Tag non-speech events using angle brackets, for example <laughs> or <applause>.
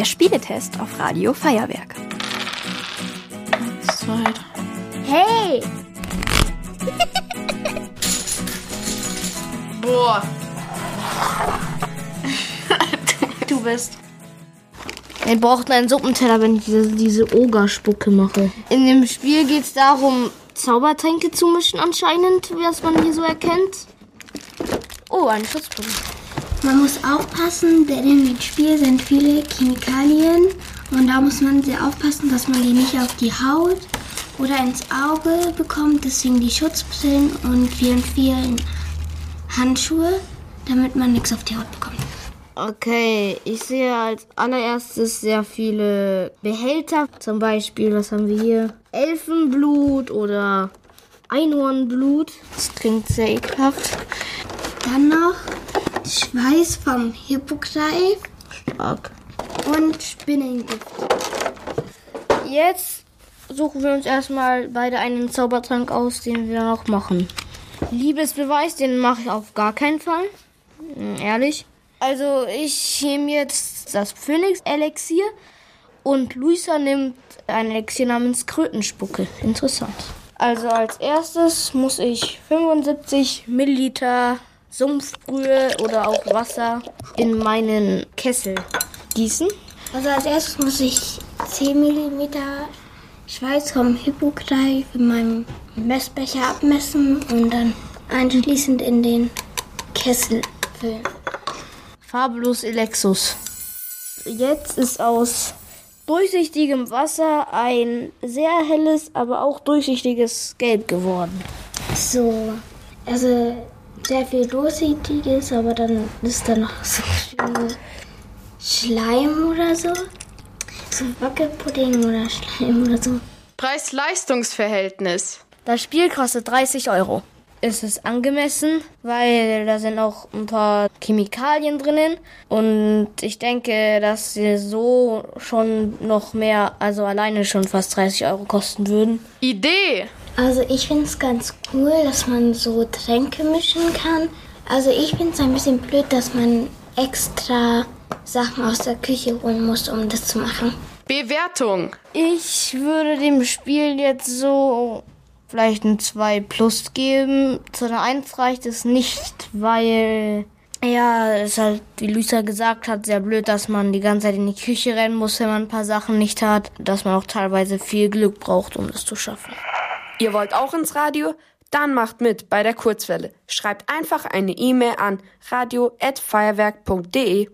Der Spieletest auf Radio Feuerwerk. Eins, zwei, drei. Hey! Boah. <laughs> du bist. Wir brauchten einen Suppenteller, wenn ich diese, diese Ogerspucke mache. In dem Spiel geht es darum, Zaubertränke zu mischen anscheinend, wie das man hier so erkennt. Oh, eine Schutzbrille. Man muss aufpassen, denn im Spiel sind viele Chemikalien und da muss man sehr aufpassen, dass man die nicht auf die Haut oder ins Auge bekommt. Deswegen die Schutzbrillen und vielen, vielen Handschuhe, damit man nichts auf die Haut bekommt. Okay, ich sehe als allererstes sehr viele Behälter. Zum Beispiel, was haben wir hier? Elfenblut oder Einhornblut. Das klingt sehr ekelhaft. Dann noch Schweiß vom Hippogreif Stark. und Spinnengift. Jetzt suchen wir uns erstmal beide einen Zaubertrank aus, den wir noch machen. Liebesbeweis, den mache ich auf gar keinen Fall. Hm, Ehrlich. Also ich nehme jetzt das Phönix-Elixier und Luisa nimmt ein Elixier namens Krötenspucke. Interessant. Also als erstes muss ich 75 Milliliter Sumpfbrühe oder auch Wasser in meinen Kessel gießen. Also als erstes muss ich 10 mm Schweiß vom Hippogreif in meinem Messbecher abmessen und dann anschließend in den Kessel füllen. Fabulous Elexus. Jetzt ist aus durchsichtigem Wasser ein sehr helles, aber auch durchsichtiges Gelb geworden. So, also sehr viel Durchsichtiges, aber dann ist da noch so viel Schleim oder so. So Wackelpudding oder Schleim oder so. Preis-Leistungs-Verhältnis. Das Spiel kostet 30 Euro. Es ist angemessen, weil da sind auch ein paar Chemikalien drinnen. Und ich denke, dass sie so schon noch mehr, also alleine schon fast 30 Euro kosten würden. Idee. Also ich finde es ganz cool, dass man so Tränke mischen kann. Also ich finde es ein bisschen blöd, dass man extra Sachen aus der Küche holen muss, um das zu machen. Bewertung. Ich würde dem Spiel jetzt so vielleicht ein 2 plus geben. Zu einer 1 reicht es nicht, weil ja, es halt, wie Luisa gesagt hat, sehr blöd, dass man die ganze Zeit in die Küche rennen muss, wenn man ein paar Sachen nicht hat. Dass man auch teilweise viel Glück braucht, um das zu schaffen. Ihr wollt auch ins Radio? Dann macht mit bei der Kurzwelle. Schreibt einfach eine E-Mail an radio@feuerwerk.de.